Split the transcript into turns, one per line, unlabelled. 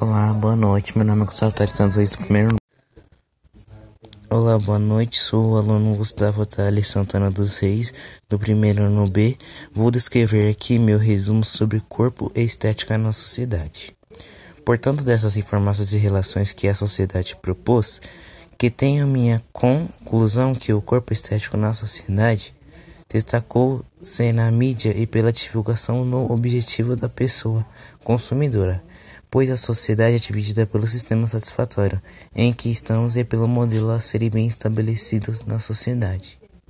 Olá, boa noite. Meu nome é Gustavo Tales Santos, Reis do primeiro. Olá, boa noite. Sou o aluno Gustavo Tales Santana dos Reis, do primeiro ano B. Vou descrever aqui meu resumo sobre corpo e estética na sociedade. Portanto, dessas informações e relações que a sociedade propôs, que tenho minha conclusão que o corpo estético na sociedade destacou-se na mídia e pela divulgação no objetivo da pessoa consumidora, pois a sociedade é dividida pelo sistema satisfatório em que estamos e pelo modelo a serem bem estabelecidos na sociedade.